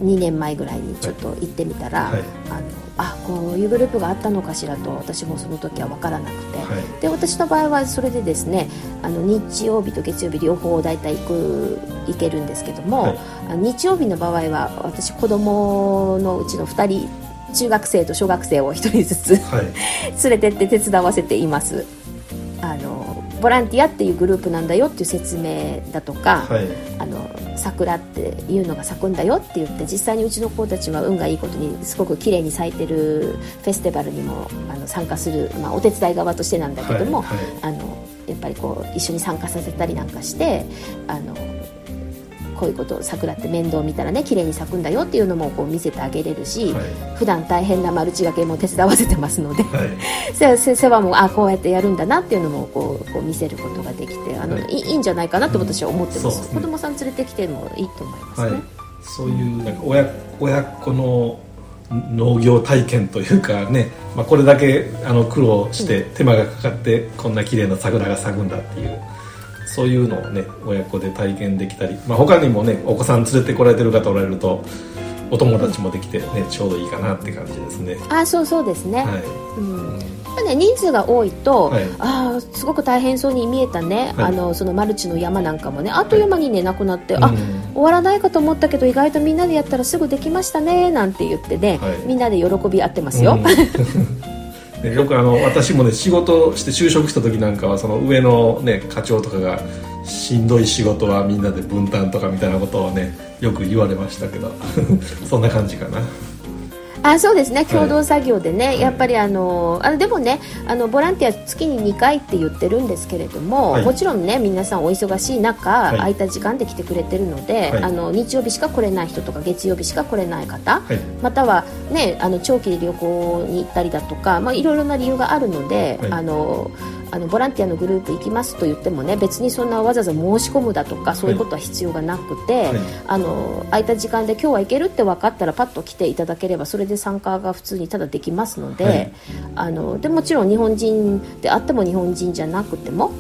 2年前ぐらいにちょっと行ってみたら、はい、あのあこういうグループがあったのかしらと私もその時は分からなくて、はい、で私の場合はそれでですねあの日曜日と月曜日両方大体行く行けるんですけども、はい、あの日曜日の場合は私子供のうちの2人中学生と小学生を1人ずつ、はい、連れてって手伝わせています。あのボランティアっていうグループなんだよっていう説明だとか、はい、あの桜っていうのが咲くんだよって言って実際にうちの子たちは運がいいことにすごく綺麗に咲いてるフェスティバルにもあの参加する、まあ、お手伝い側としてなんだけども、はいはい、あのやっぱりこう一緒に参加させたりなんかしてあのこういうこと桜って面倒見たらね綺麗に咲くんだよっていうのもこう見せてあげれるし、はい、普段大変なマルチ掛けも手伝わせてますので、はい、世話もあこうやってやるんだなっていうのもこうこう見せることができてあの、はい、いいんじゃないかなと私は思ってます、うん。ね、子供さん連れてきてもいいと思いますね、はい、そういうなんか親親子の農業体験というかね、まあ、これだけあの苦労して手間がかかってこんな綺麗な桜が咲くんだっていうそういうのをね親子で体験できたり、まあ、他にもねお子さん連れてこられてる方おられるとお友達もできてねちょうどいいかなって感じですね。あそうそうですね、はい。うん。ね、人数が多いと、はい、あすごく大変そうに見えたね、はい、あのそのマルチの山なんかもね。あっという間にね、なくなって、あ終わらないかと思ったけど意外とみんなでやったらすぐできましたねなんて言ってね、みんなで喜び合ってますよ。うん ね、よくあの私もね仕事して就職した時なんかはその上の、ね、課長とかがしんどい仕事はみんなで分担とかみたいなことをねよく言われましたけど そんな感じかな。あそうですね。共同作業でね、はい、やっぱりあのあでもねあのボランティア月に2回って言ってるんですけれども、はい、もちろんね皆さんお忙しい中、はい、空いた時間で来てくれてるので、あの日曜日しか来れない人とか月曜日しか来れない方、またはねあの長期で旅行に行ったりだとか、まあ、いろいろな理由があるので、あのあのボランティアのグループ行きますと言ってもね別にそんなわざわざ申し込むだとかそういうことは必要がなくて、はい。あの空いた時間で今日は行けるって分かったらパッと来ていただければそれで参加が普通にただできますのではい、あのでもちろん日本人であっても日本人じゃなくても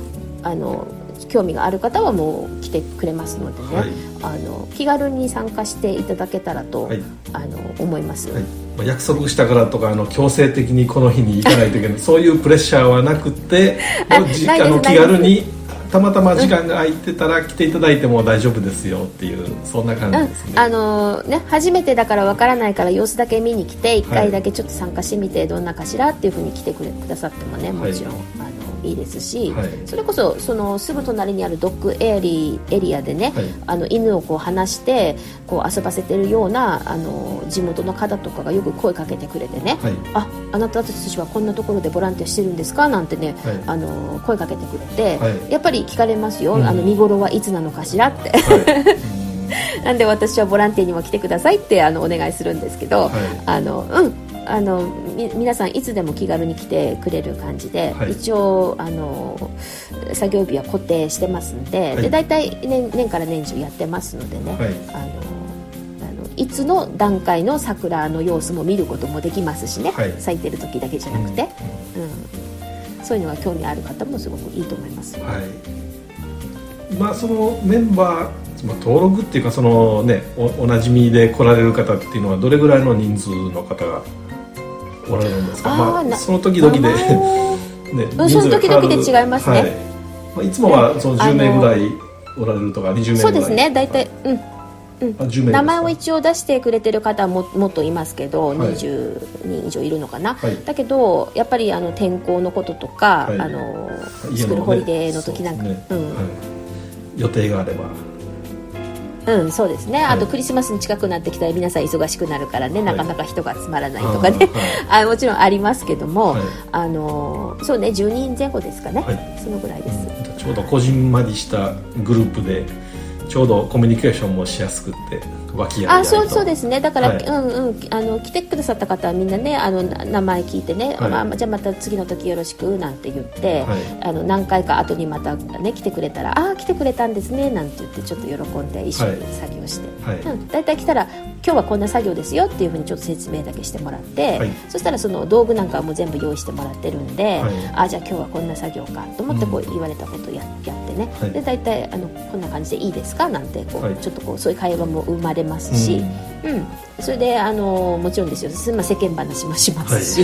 あの興味がある方はもう来てくれますのでね、はい、あの気軽に参加していただけたらと、はい、あの思います。はい。約束したからとかあの強制的にこの日に行かないといけない。そういうプレッシャーはなくてあの気軽にたまたま時間が空いてたら来ていただいても大丈夫ですよっていうそんな感じですね。うん、あのー、ね初めてだからわからないから様子だけ見に来て1回だけちょっと参加してみてどんなかしらっていうふうに来てくれくださってもねもちろん、はい、あのいいですし、はい、それこそそのすぐ隣にあるドッグエリエリアでね、はい、あの犬をこう離してこう遊ばせてるようなあの地元の方とかがよく声かけてくれてね、はい、ああなたたちはこんなところでボランティアしてるんですか？なんてね、あの声かけてくれて、やっぱり聞かれますよ、うん、あの見頃はいつなのかしらって。なんで私はボランティアにも来てくださいってあのお願いするんですけど、あのうんあのみ皆さんいつでも気軽に来てくれる感じで、はい、一応あの作業日は固定してますんではい、で大体年年から年中やってますのでね、はい、あのいつの段階の桜の様子も見ることもできますしね、はい、咲いてる時だけじゃなくて、うん、うん、そういうのが興味ある方もすごくいいと思います。はい。まあ、そのメンバー、まあ、登録っていうかその、ね、おおなじみで来られる方っていうのはどれぐらいの人数の方がおられるんですか？まあ、その時々で ね、その時々で違いますね、はい。まあ、いつもはその10名ぐらいおられるとか20名ぐらい。そうですね。大体うん。うん、名前を一応出してくれてる方ももっといますけど、はい、20人以上いるのかな、はい、だけどやっぱりあの天候のこととか、はい、あのスクールホリデーの時なんか、ね。うん、予定があればうんそうですね、あとクリスマスに近くなってきたら皆さん忙しくなるからね、なかなか人が集まらないとかね、あもちろんありますけども、あのそうね10人前後ですかね、そのぐらいです、ちょうどこじんまりしたグループでちょうどコミュニケーションもしやすくて和気あそうそうですね。だから、はい、うんうんあの来てくださった方はみんなねあの名前聞いてね、はい、まあ、じゃあまた次の時よろしくなんて言って、はい、あの何回か後にまたね来てくれたらああ来てくれたんですねなんて言ってちょっと喜んで一緒に作業して、はい。うん、だいたい来たら今日はこんな作業ですよっていうふうにちょっと説明だけしてもらって、そしたらその道具なんかはもう全部用意してもらってるんで、ああじゃあ今日はこんな作業かと思ってこう言われたことややってね、で大体あのこんな感じでいいですか？なんてこう、ちょっとこうそういう会話も生まれますし、うん、うん、それであのもちろんですよ、まあ、世間話もしますし、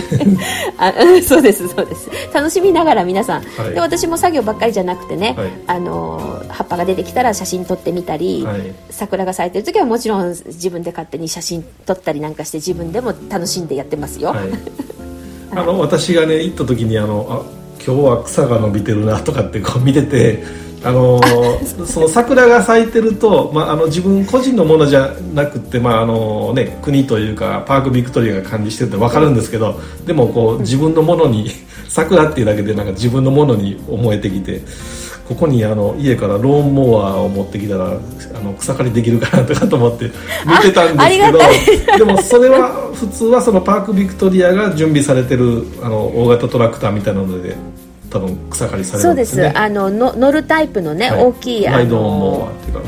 はい、あ そうですそうです。楽しみながら皆さん、はい、で私も作業ばっかりじゃなくてね、はい、あの葉っぱが出てきたら写真撮ってみたり、桜が咲いてる時はもちろん自分で勝手に写真撮ったりなんかして自分でも楽しんでやってますよ。あの私がね行った時にあのあ今日は草が伸びてるなとかってこう見ててあの その桜が咲いてると、まあ、あの自分個人のものじゃなくて、まああのね、国というかパークビクトリアが管理してるって分かるんですけどでもこう自分のものに 桜っていうだけでなんか自分のものに思えてきてここにあの家からローンモアを持ってきたらあの草刈りできるかなとかと思って見てたんですけどでもそれは普通はそのパークビクトリアが準備されてるあの大型トラクターみたいなので多分草刈りされるんですね。そうです。あのの乗るタイプのね、はい、大きいあのっていうか、う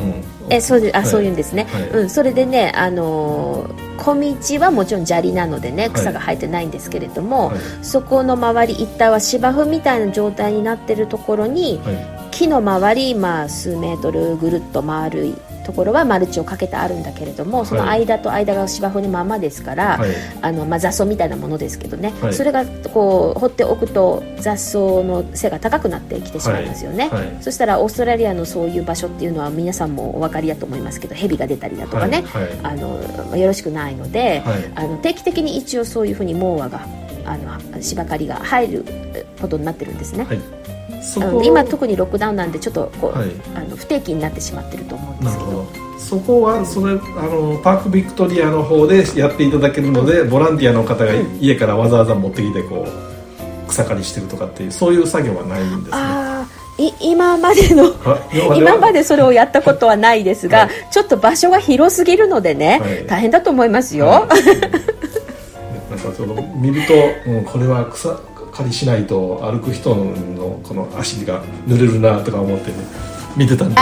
ん、えそうであ、はい、そういうんですね、はい、うん、それでねあの小道はもちろん砂利なのでね草が生えてないんですけれども、そこの周り一帯は芝生みたいな状態になってるところに、木の周り、まあ、数メートルぐるっと回るところはマルチをかけてあるんだけれどもその間と間が芝生のままですから、はい、あのまあ、雑草みたいなものですけどね、はい、それがこう放っておくと雑草の背が高くなってきてしまいますよね、はい、そしたらオーストラリアのそういう場所っていうのは皆さんもお分かりだと思いますけど蛇が出たりだとかね、あのよろしくないので、あの定期的に一応そういうふうにモアがあの芝刈りが入ることになってるんですね。今特にロックダウンなんでちょっとこう、はい、あの不定期になってしまってると思うんですけど。そこはそれあのパークビクトリアの方でやっていただけるので、うん、ボランティアの方が家からわざわざ持ってきてこう草刈りしてるとかっていうそういう作業はないんですね。い今までの今までそれをやったことはないですが、はい、ちょっと場所が広すぎるのでね、はい、大変だと思いますよ、はい、なんかその見ると、うん、これは草狩りしないと歩く人のこの足が濡れるなとか思ってね。見てたんです、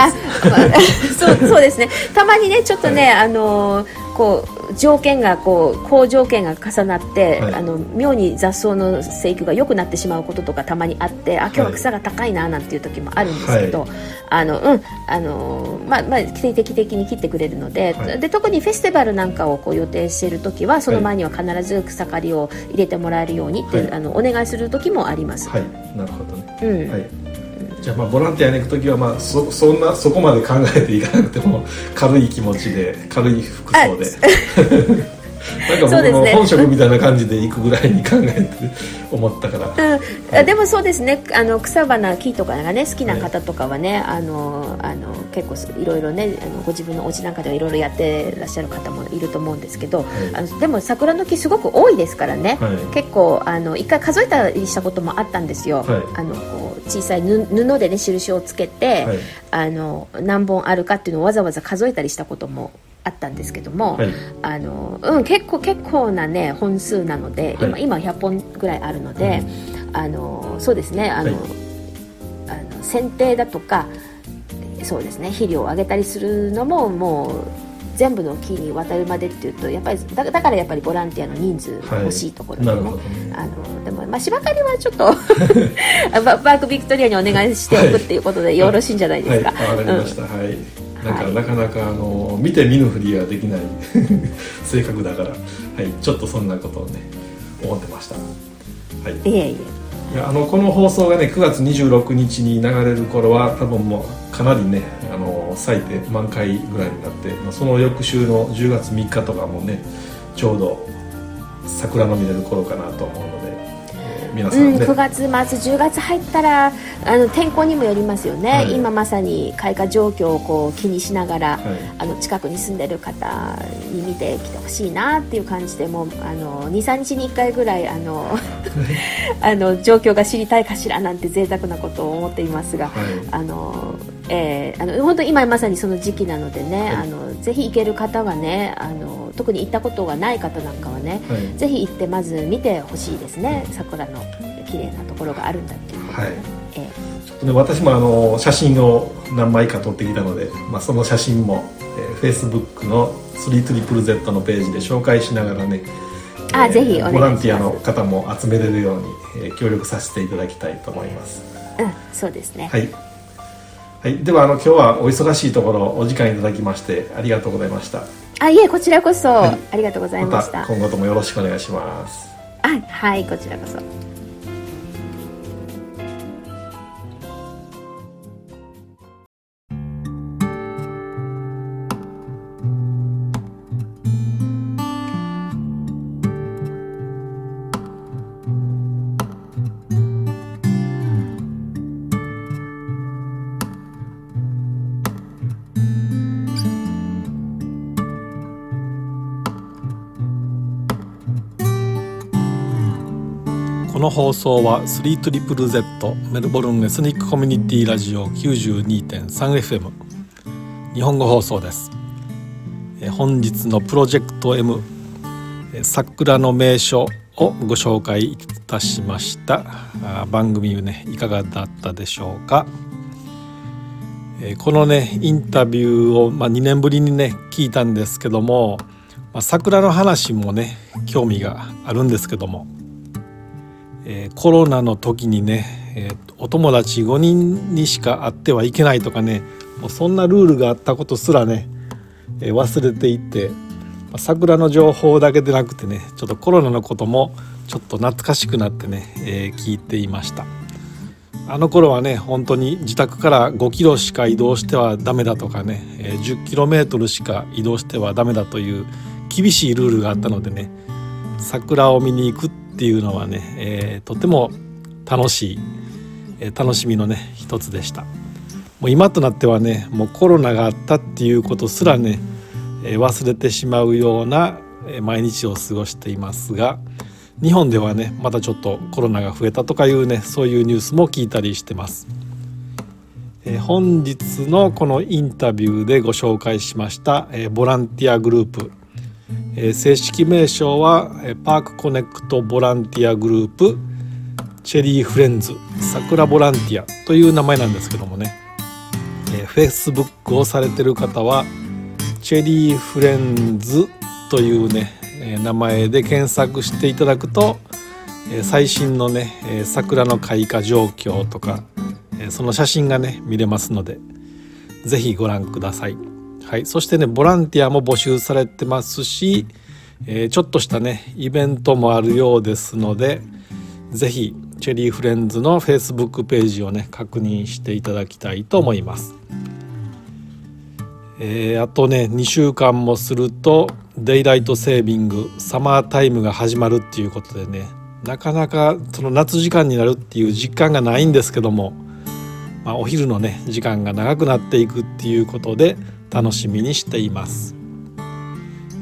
まあ、そうそうですね。たまにねちょっとね、はい、あのこう条件がこう好条件が重なって、はい、あの妙に雑草の生育が良くなってしまうこととかたまにあってあ今日は草が高いななんていう時もあるんですけど、はい、あのうんあのまあまあ定期的に切ってくれるのではい、で特にフェスティバルなんかをこう予定している時はその前には必ず草刈りを入れてもらえるようにって、あのお願いする時もあります。はい、なるほどね。うん。はいじゃあまあボランティアに行く時はまあそそんなそこまで考えていかなくても軽い気持ちで軽い服装で。なんか僕も本職みたいな感じで行くぐらいに考えて思ったから、うん。はい、でもそうですね。あの草花木とかがね好きな方とかはね、はい、あのあの結構いろいろねあのご自分のお家なんかではいろいろやってらっしゃる方もいると思うんですけど、はい、あのでも桜の木すごく多いですからね、結構あの一回数えたりしたこともあったんですよ、あのこう小さい布でね印をつけて、あの何本あるかっていうのをわざわざ数えたりしたこともあったんですけども、はい、あのうん、結構結構な、ね、本数なので、はい、今今100本ぐらいあるので、うん、あのそうですねあの、はい、あの剪定だとかそうですね肥料をあげたりするのももう全部の木に渡るまでっていうとやっぱりだだからやっぱりボランティアの人数欲しいところでね,、あのでも、まあ、芝刈りはちょっと バークビクトリアにお願いしておくっていうことでよろしいんじゃないですか。はい、かりました、うん、はい。なんか、はい、なかなかあの見て見ぬふりはできない 性格だから、はい、ちょっとそんなことをね思ってました。はい、いえいえいやあのこの放送がね9月26日に流れる頃は多分もうかなりねあの咲いて満開ぐらいになって、まあ、その翌週の10月3日とかもねちょうど桜の見れる頃かなと思うの皆さん、ね、うん、9月末10月入ったらあの天候にもよりますよね、はい、今まさに開花状況をこう気にしながら、はい、あの近くに住んでる方に見てきてほしいなっていう感じでも23日に1回ぐらいあの あの状況が知りたいかしらなんて贅沢なことを思っていますが、はい、あのえー、あの本当今まさにその時期なのでね、あのぜひ行ける方はねあの特に行ったことがない方なんかはね、ぜひ行ってまず見てほしいですね桜の綺麗なところがあるんだっていうこと。で、はい。えー、ちょっとね私もあの写真を何枚か撮ってきたので、まあ、その写真も、えー、Facebook の 3ZZZ のページで紹介しながらねあ、えー、ぜひボランティアの方も集めれるように、えー、協力させていただきたいと思います。うんそうですね。はいはい、ではあの今日はお忙しいところお時間いただきましてありがとうございました。あいえこちらこそ、はい、ありがとうございました、ま、今後ともよろしくお願いします。あはいこちらこそ放送は 3ZZZ メルボルンエスニックコミュニティラジオ 92.3FM 日本語放送です。本日のプロジェクト M 桜の名所をご紹介いたしました。番組ねいかがだったでしょうか。このねインタビューを、まあ、2年ぶりにね聞いたんですけども、まあ、桜の話もね興味があるんですけども。えー、コロナの時にね、えー、お友達5人にしか会ってはいけないとかねもうそんなルールがあったことすらね、えー、忘れていて桜の情報だけでなくてねちょっとコロナのこともちょっと懐かしくなってね、え、聞いていました。あの頃はね本当に自宅から5キロしか移動してはダメだとかね、え、10キロメートルしか移動してはダメだという厳しいルールがあったのでね桜を見に行くっていうのはね、えー、とても楽しい、えー、楽しみのね一つでしたもう今となってはねもうコロナがあったっていうことすらね、えー、忘れてしまうような毎日を過ごしていますが日本ではねまたちょっとコロナが増えたとかいうねそういうニュースも聞いたりしてます。え、本日のこのインタビューでご紹介しました、え、ボランティアグループえ正式名称はえパークコネクトボランティアグループチェリーフレンズ桜ボランティアという名前なんですけどもね、えー、Facebook をされてる方はチェリーフレンズというね、え名前で検索していただくと、え最新のね、え桜の開花状況とか、えその写真がね見れますので是非ご覧ください。はい、そしてねボランティアも募集されてますし、えー、ちょっとしたねイベントもあるようですので是非チェリーフレンズの Facebook ページをね確認していただきたいと思います。えー、あとね2週間もするとデイライトセービングサマータイムが始まるっていうことでねなかなかその夏時間になるっていう実感がないんですけども、まあ、お昼のね時間が長くなっていくっていうことで楽しみにしています。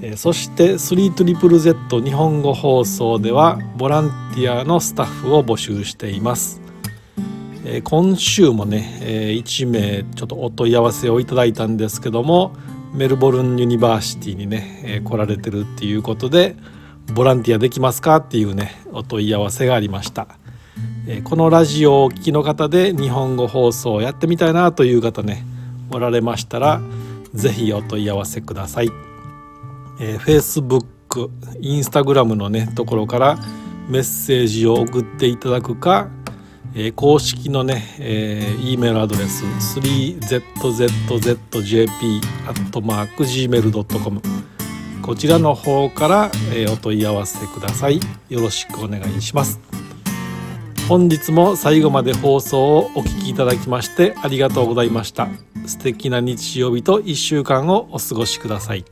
えそして「3ZZZ 日本語放送」ではボランティアのスタッフを募集しています。え今週もね、え1名ちょっとお問い合わせをいただいたんですけどもメルボルンユニバーシティにね、え来られてるっていうことでボランティアできますかっていうねお問い合わせがありました、えこのラジオをお聴きの方で日本語放送をやってみたいなという方ねおられましたら是非お問い合わせください、えー、Facebook インスタグラムのねところからメッセージを送っていただくかえー、公式のね、えー、E メールアドレス 3zzjp.gmail.com こちらの方から、えー、お問い合わせください。よろしくお願いします。本日も最後まで放送をお聴きいただきましてありがとうございました素敵な日曜日と1週間をお過ごしください。